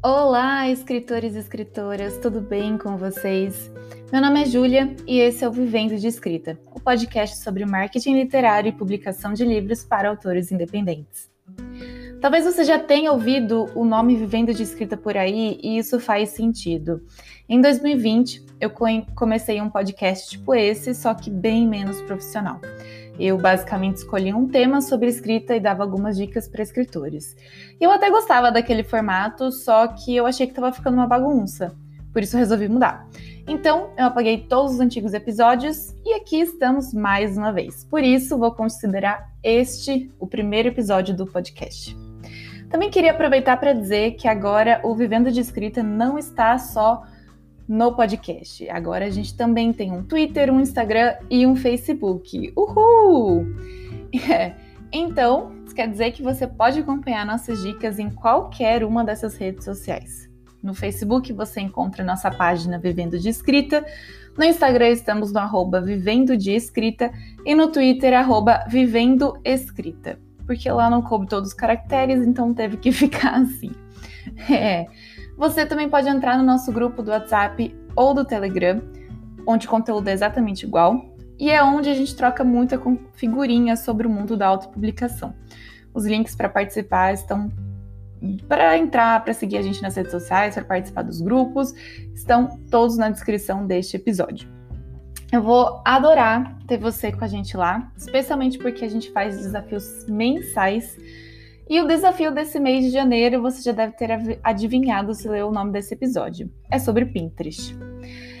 Olá, escritores e escritoras, tudo bem com vocês? Meu nome é Júlia e esse é o Vivendo de Escrita, o podcast sobre marketing literário e publicação de livros para autores independentes. Talvez você já tenha ouvido o nome Vivendo de Escrita por aí e isso faz sentido. Em 2020, eu comecei um podcast tipo esse, só que bem menos profissional. Eu basicamente escolhi um tema sobre escrita e dava algumas dicas para escritores. Eu até gostava daquele formato, só que eu achei que estava ficando uma bagunça. Por isso resolvi mudar. Então, eu apaguei todos os antigos episódios e aqui estamos mais uma vez. Por isso, vou considerar este o primeiro episódio do podcast. Também queria aproveitar para dizer que agora o Vivendo de Escrita não está só no podcast. Agora a gente também tem um Twitter, um Instagram e um Facebook. Uhul! É. Então, isso quer dizer que você pode acompanhar nossas dicas em qualquer uma dessas redes sociais. No Facebook você encontra nossa página Vivendo de Escrita, no Instagram estamos no arroba Vivendo de Escrita e no Twitter arroba Vivendo Escrita, porque lá não coube todos os caracteres, então teve que ficar assim. É. Você também pode entrar no nosso grupo do WhatsApp ou do Telegram, onde o conteúdo é exatamente igual, e é onde a gente troca muita figurinha sobre o mundo da autopublicação. Os links para participar estão para entrar, para seguir a gente nas redes sociais, para participar dos grupos, estão todos na descrição deste episódio. Eu vou adorar ter você com a gente lá, especialmente porque a gente faz desafios mensais e o desafio desse mês de janeiro, você já deve ter adivinhado se leu o nome desse episódio. É sobre Pinterest.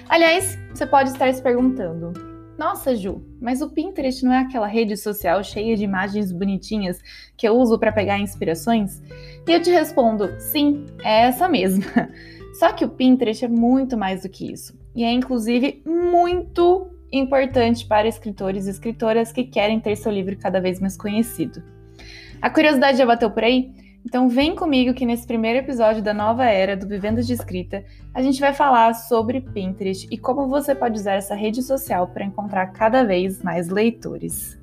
Aliás, você pode estar se perguntando: Nossa, Ju, mas o Pinterest não é aquela rede social cheia de imagens bonitinhas que eu uso para pegar inspirações? E eu te respondo: Sim, é essa mesma. Só que o Pinterest é muito mais do que isso. E é inclusive muito importante para escritores e escritoras que querem ter seu livro cada vez mais conhecido. A curiosidade já bateu por aí? Então vem comigo que nesse primeiro episódio da nova era do Vivendo de Escrita, a gente vai falar sobre Pinterest e como você pode usar essa rede social para encontrar cada vez mais leitores.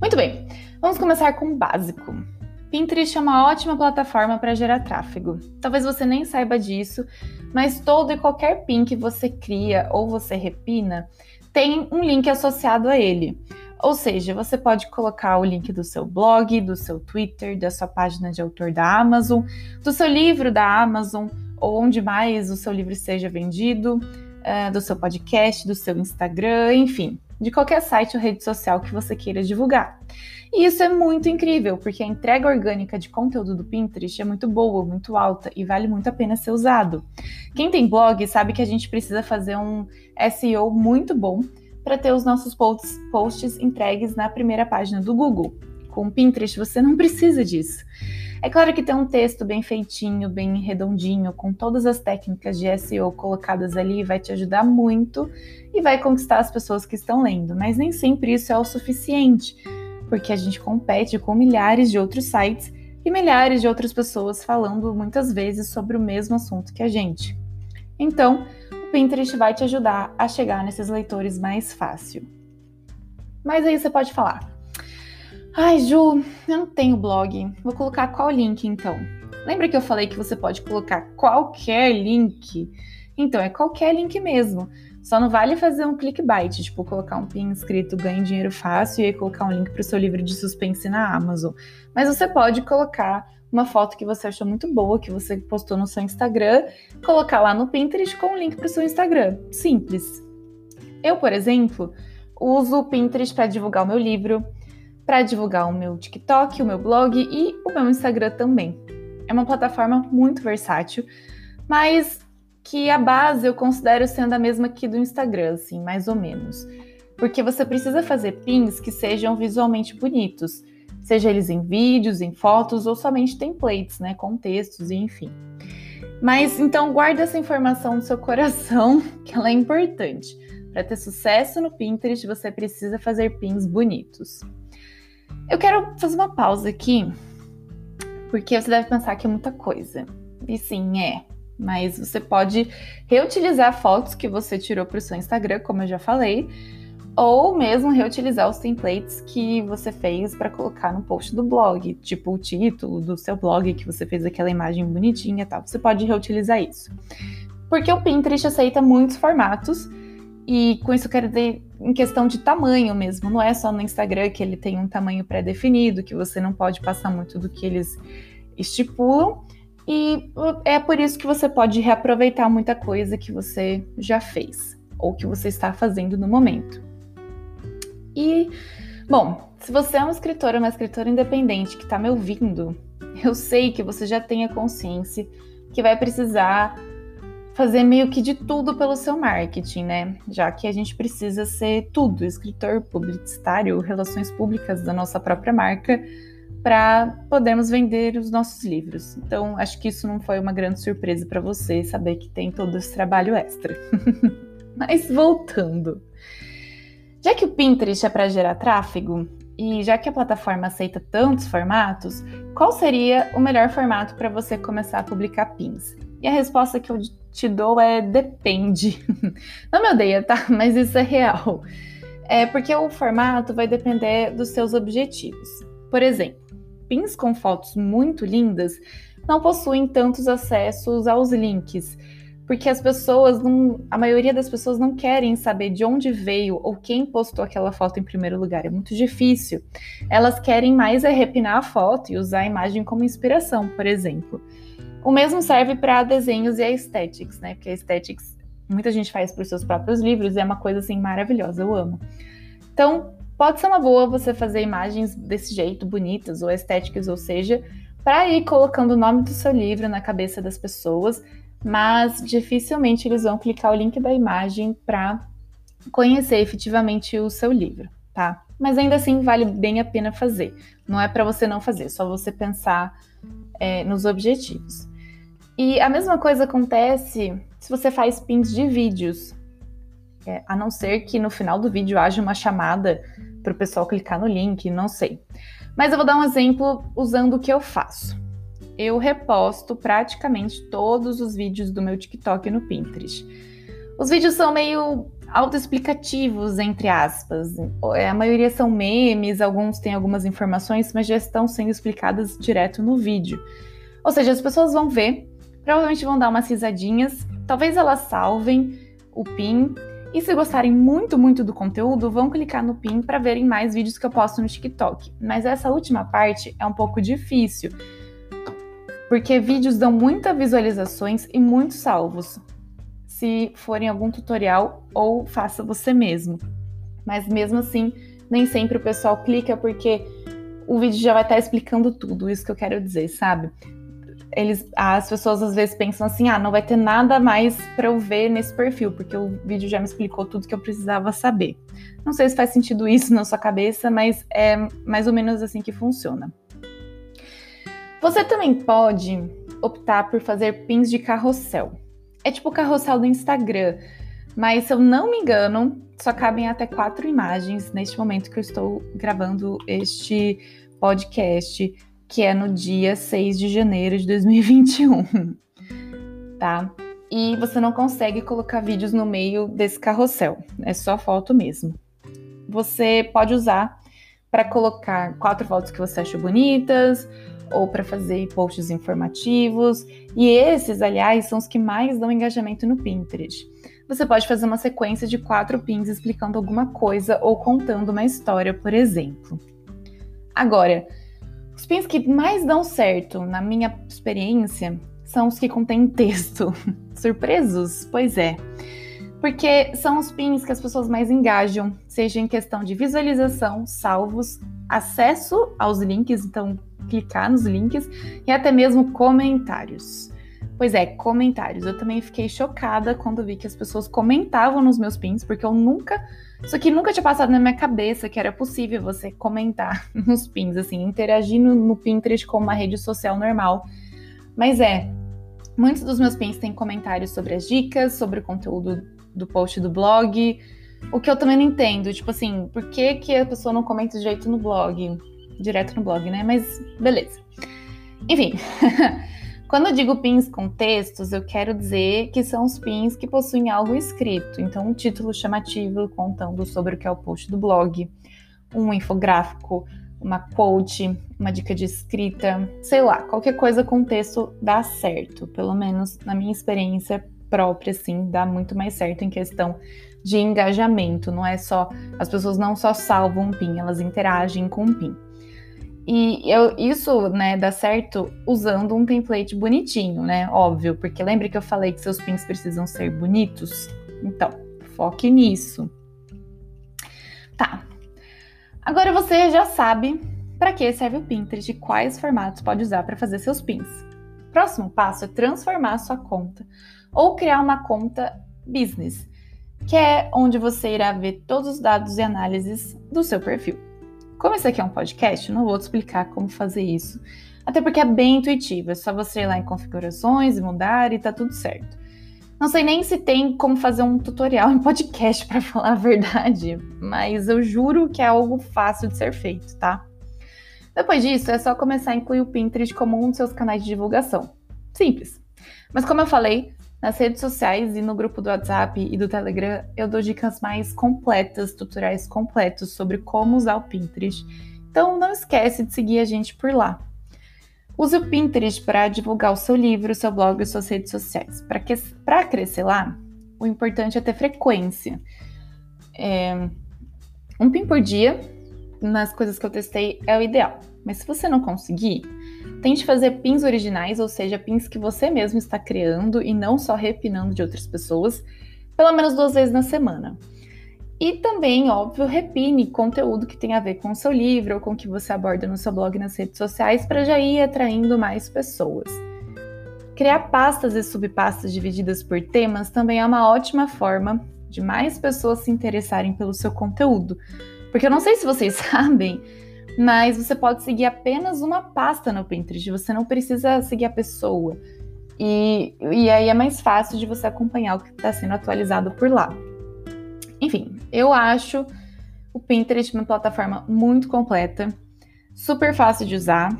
Muito bem, vamos começar com o básico. Pinterest é uma ótima plataforma para gerar tráfego. Talvez você nem saiba disso, mas todo e qualquer pin que você cria ou você repina tem um link associado a ele. Ou seja, você pode colocar o link do seu blog, do seu Twitter, da sua página de autor da Amazon, do seu livro da Amazon, ou onde mais o seu livro seja vendido, uh, do seu podcast, do seu Instagram, enfim, de qualquer site ou rede social que você queira divulgar. E isso é muito incrível, porque a entrega orgânica de conteúdo do Pinterest é muito boa, muito alta e vale muito a pena ser usado. Quem tem blog sabe que a gente precisa fazer um SEO muito bom para ter os nossos posts, posts entregues na primeira página do Google. Com o Pinterest você não precisa disso. É claro que ter um texto bem feitinho, bem redondinho, com todas as técnicas de SEO colocadas ali vai te ajudar muito e vai conquistar as pessoas que estão lendo, mas nem sempre isso é o suficiente, porque a gente compete com milhares de outros sites e milhares de outras pessoas falando muitas vezes sobre o mesmo assunto que a gente. Então, Pinterest vai te ajudar a chegar nesses leitores mais fácil. Mas aí você pode falar: Ai, Ju, eu não tenho blog. Vou colocar qual link então? Lembra que eu falei que você pode colocar qualquer link? Então, é qualquer link mesmo. Só não vale fazer um clickbait, tipo colocar um pin escrito ganhe dinheiro fácil e aí colocar um link para o seu livro de suspense na Amazon. Mas você pode colocar uma foto que você achou muito boa, que você postou no seu Instagram, colocar lá no Pinterest com o um link para o seu Instagram. Simples. Eu, por exemplo, uso o Pinterest para divulgar o meu livro, para divulgar o meu TikTok, o meu blog e o meu Instagram também. É uma plataforma muito versátil, mas que a base eu considero sendo a mesma que do Instagram, assim, mais ou menos. Porque você precisa fazer pins que sejam visualmente bonitos seja eles em vídeos, em fotos ou somente templates, né, com textos e enfim. Mas então guarda essa informação no seu coração, que ela é importante. Para ter sucesso no Pinterest, você precisa fazer pins bonitos. Eu quero fazer uma pausa aqui, porque você deve pensar que é muita coisa. E sim, é. Mas você pode reutilizar fotos que você tirou para o seu Instagram, como eu já falei, ou mesmo reutilizar os templates que você fez para colocar no post do blog, tipo o título do seu blog que você fez aquela imagem bonitinha, tal. Você pode reutilizar isso. Porque o Pinterest aceita muitos formatos e com isso eu quero dizer em questão de tamanho mesmo, não é só no Instagram que ele tem um tamanho pré-definido, que você não pode passar muito do que eles estipulam. E é por isso que você pode reaproveitar muita coisa que você já fez ou que você está fazendo no momento. E, bom, se você é um escritor ou uma escritora independente que está me ouvindo, eu sei que você já tem a consciência que vai precisar fazer meio que de tudo pelo seu marketing, né? Já que a gente precisa ser tudo, escritor, publicitário, relações públicas da nossa própria marca, para podermos vender os nossos livros. Então, acho que isso não foi uma grande surpresa para você saber que tem todo esse trabalho extra. Mas voltando. Já que o Pinterest é para gerar tráfego e já que a plataforma aceita tantos formatos, qual seria o melhor formato para você começar a publicar pins? E a resposta que eu te dou é depende. Não me odeia, tá? Mas isso é real. É porque o formato vai depender dos seus objetivos. Por exemplo, pins com fotos muito lindas não possuem tantos acessos aos links porque as pessoas não, a maioria das pessoas não querem saber de onde veio ou quem postou aquela foto em primeiro lugar, é muito difícil. Elas querem mais é repinar a foto e usar a imagem como inspiração, por exemplo. O mesmo serve para desenhos e aesthetics, né? Porque a aesthetics muita gente faz para os seus próprios livros e é uma coisa assim maravilhosa, eu amo. Então, pode ser uma boa você fazer imagens desse jeito, bonitas ou estéticas, ou seja, para ir colocando o nome do seu livro na cabeça das pessoas mas dificilmente eles vão clicar o link da imagem para conhecer efetivamente o seu livro, tá? Mas ainda assim vale bem a pena fazer. Não é para você não fazer, só você pensar é, nos objetivos. E a mesma coisa acontece se você faz pins de vídeos, é, a não ser que no final do vídeo haja uma chamada para o pessoal clicar no link, não sei. Mas eu vou dar um exemplo usando o que eu faço eu reposto praticamente todos os vídeos do meu TikTok no Pinterest. Os vídeos são meio autoexplicativos, entre aspas. É, a maioria são memes, alguns têm algumas informações, mas já estão sendo explicadas direto no vídeo. Ou seja, as pessoas vão ver, provavelmente vão dar umas risadinhas, talvez elas salvem o pin. E se gostarem muito, muito do conteúdo, vão clicar no pin para verem mais vídeos que eu posto no TikTok. Mas essa última parte é um pouco difícil, porque vídeos dão muitas visualizações e muitos salvos, se forem algum tutorial ou faça você mesmo. Mas mesmo assim, nem sempre o pessoal clica porque o vídeo já vai estar explicando tudo, isso que eu quero dizer, sabe? Eles, as pessoas às vezes pensam assim: ah, não vai ter nada mais para eu ver nesse perfil, porque o vídeo já me explicou tudo que eu precisava saber. Não sei se faz sentido isso na sua cabeça, mas é mais ou menos assim que funciona. Você também pode optar por fazer pins de carrossel. É tipo o carrossel do Instagram, mas se eu não me engano, só cabem até quatro imagens neste momento que eu estou gravando este podcast, que é no dia 6 de janeiro de 2021. tá? E você não consegue colocar vídeos no meio desse carrossel, é só foto mesmo. Você pode usar para colocar quatro fotos que você acha bonitas, ou para fazer posts informativos. E esses, aliás, são os que mais dão engajamento no Pinterest. Você pode fazer uma sequência de quatro pins explicando alguma coisa ou contando uma história, por exemplo. Agora, os pins que mais dão certo, na minha experiência, são os que contêm texto. Surpresos? Pois é. Porque são os pins que as pessoas mais engajam, seja em questão de visualização, salvos, acesso aos links, então clicar nos links e até mesmo comentários. Pois é, comentários. Eu também fiquei chocada quando vi que as pessoas comentavam nos meus pins, porque eu nunca. Isso aqui nunca tinha passado na minha cabeça que era possível você comentar nos pins, assim, interagir no, no Pinterest como uma rede social normal. Mas é, muitos dos meus pins têm comentários sobre as dicas, sobre o conteúdo do post do blog. O que eu também não entendo, tipo assim, por que, que a pessoa não comenta de jeito no blog? Direto no blog, né? Mas beleza. Enfim. Quando eu digo pins com textos, eu quero dizer que são os pins que possuem algo escrito. Então, um título chamativo contando sobre o que é o post do blog, um infográfico, uma quote, uma dica de escrita, sei lá, qualquer coisa com texto dá certo. Pelo menos na minha experiência própria, assim, dá muito mais certo em questão de engajamento. Não é só. As pessoas não só salvam um PIN, elas interagem com o PIN. E eu, isso, né, dá certo usando um template bonitinho, né? Óbvio, porque lembra que eu falei que seus pins precisam ser bonitos? Então, foque nisso. Tá. Agora você já sabe para que serve o Pinterest e quais formatos pode usar para fazer seus pins. Próximo passo é transformar sua conta ou criar uma conta business, que é onde você irá ver todos os dados e análises do seu perfil. Como esse aqui é um podcast, não vou te explicar como fazer isso, até porque é bem intuitivo, é só você ir lá em configurações e mudar e tá tudo certo. Não sei nem se tem como fazer um tutorial em podcast para falar a verdade, mas eu juro que é algo fácil de ser feito, tá? Depois disso, é só começar a incluir o Pinterest como um dos seus canais de divulgação. Simples. Mas como eu falei, nas redes sociais e no grupo do WhatsApp e do Telegram, eu dou dicas mais completas, tutoriais completos sobre como usar o Pinterest. Então não esquece de seguir a gente por lá. Use o Pinterest para divulgar o seu livro, seu blog e suas redes sociais. Para crescer lá, o importante é ter frequência. É, um pin por dia, nas coisas que eu testei, é o ideal. Mas se você não conseguir, Tente fazer pins originais, ou seja, pins que você mesmo está criando e não só repinando de outras pessoas, pelo menos duas vezes na semana. E também, óbvio, repine conteúdo que tem a ver com o seu livro ou com o que você aborda no seu blog e nas redes sociais para já ir atraindo mais pessoas. Criar pastas e subpastas divididas por temas também é uma ótima forma de mais pessoas se interessarem pelo seu conteúdo. Porque eu não sei se vocês sabem, mas você pode seguir apenas uma pasta no Pinterest, você não precisa seguir a pessoa. E, e aí é mais fácil de você acompanhar o que está sendo atualizado por lá. Enfim, eu acho o Pinterest uma plataforma muito completa, super fácil de usar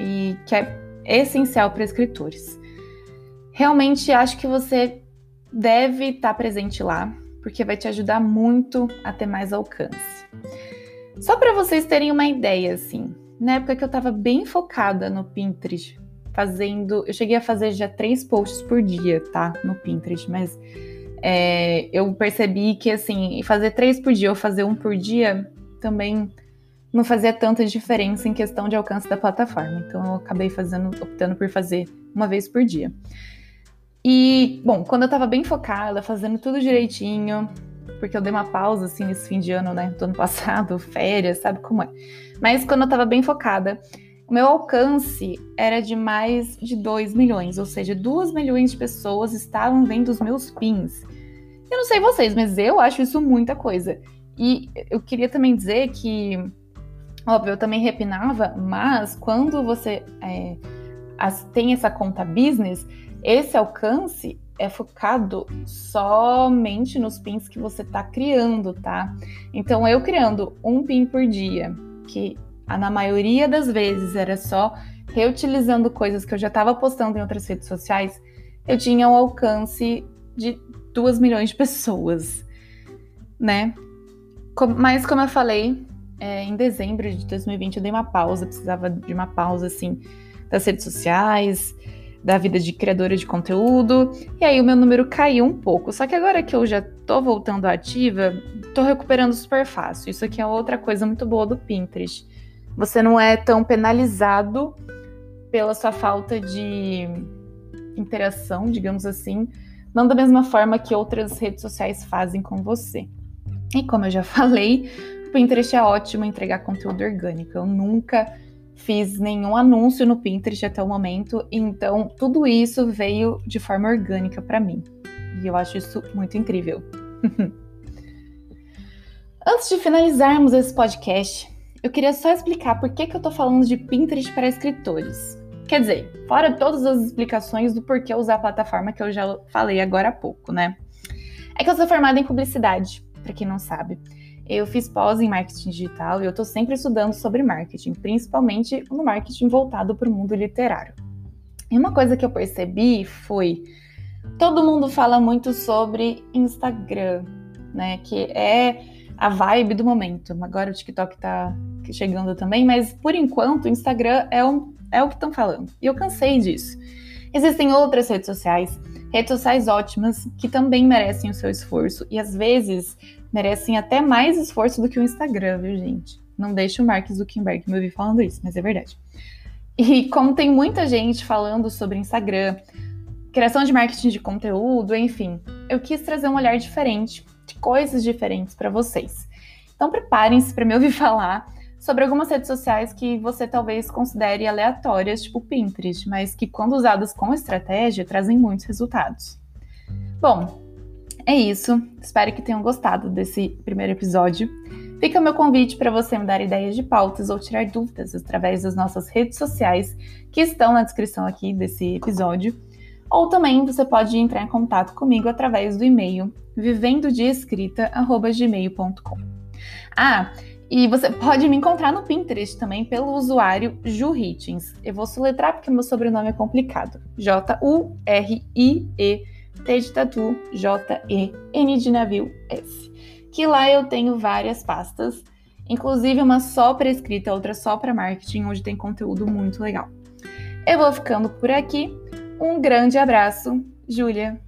e que é essencial para escritores. Realmente acho que você deve estar tá presente lá, porque vai te ajudar muito a ter mais alcance. Só para vocês terem uma ideia, assim, na época que eu estava bem focada no Pinterest, fazendo. Eu cheguei a fazer já três posts por dia, tá? No Pinterest, mas é, eu percebi que, assim, fazer três por dia ou fazer um por dia também não fazia tanta diferença em questão de alcance da plataforma. Então eu acabei fazendo, optando por fazer uma vez por dia. E, bom, quando eu tava bem focada, fazendo tudo direitinho, porque eu dei uma pausa assim nesse fim de ano, né, do ano passado, férias, sabe como é. Mas quando eu tava bem focada, o meu alcance era de mais de 2 milhões, ou seja, 2 milhões de pessoas estavam vendo os meus pins. Eu não sei vocês, mas eu acho isso muita coisa. E eu queria também dizer que, óbvio, eu também repinava, mas quando você é, tem essa conta business, esse alcance é focado somente nos pins que você está criando, tá? Então, eu criando um pin por dia, que na maioria das vezes era só reutilizando coisas que eu já estava postando em outras redes sociais, eu tinha um alcance de 2 milhões de pessoas, né? Mas, como eu falei, é, em dezembro de 2020 eu dei uma pausa, precisava de uma pausa, assim, das redes sociais, da vida de criadora de conteúdo, e aí o meu número caiu um pouco. Só que agora que eu já tô voltando ativa, tô recuperando super fácil. Isso aqui é outra coisa muito boa do Pinterest. Você não é tão penalizado pela sua falta de interação, digamos assim, não da mesma forma que outras redes sociais fazem com você. E como eu já falei, o Pinterest é ótimo entregar conteúdo orgânico. Eu nunca fiz nenhum anúncio no Pinterest até o momento, então tudo isso veio de forma orgânica para mim. E eu acho isso muito incrível. Antes de finalizarmos esse podcast, eu queria só explicar por que, que eu tô falando de Pinterest para escritores. Quer dizer, fora todas as explicações do porquê usar a plataforma que eu já falei agora há pouco, né? É que eu sou formada em publicidade, para quem não sabe. Eu fiz pós em marketing digital e eu estou sempre estudando sobre marketing, principalmente no marketing voltado para o mundo literário. E uma coisa que eu percebi foi todo mundo fala muito sobre Instagram, né? Que é a vibe do momento. Agora o TikTok tá chegando também, mas por enquanto o Instagram é, um, é o que estão falando. E eu cansei disso. Existem outras redes sociais, redes sociais ótimas, que também merecem o seu esforço e às vezes merecem até mais esforço do que o Instagram, viu, gente? Não deixe o Mark Zuckerberg me ouvir falando isso, mas é verdade. E como tem muita gente falando sobre Instagram, criação de marketing de conteúdo, enfim, eu quis trazer um olhar diferente, de coisas diferentes para vocês. Então preparem-se para me ouvir falar sobre algumas redes sociais que você talvez considere aleatórias, tipo Pinterest, mas que quando usadas com estratégia trazem muitos resultados. Bom, é isso. Espero que tenham gostado desse primeiro episódio. Fica meu convite para você me dar ideias de pautas ou tirar dúvidas através das nossas redes sociais que estão na descrição aqui desse episódio. Ou também você pode entrar em contato comigo através do e-mail vivendodeescrita@gmail.com. Ah, e você pode me encontrar no Pinterest também pelo usuário Ju Hitchens. Eu vou soletrar porque meu sobrenome é complicado. J-U-R-I-E T de tatu, J-E-N de navio, S que lá eu tenho várias pastas, inclusive uma só para escrita, outra só para marketing, onde tem conteúdo muito legal. Eu vou ficando por aqui. Um grande abraço, Júlia.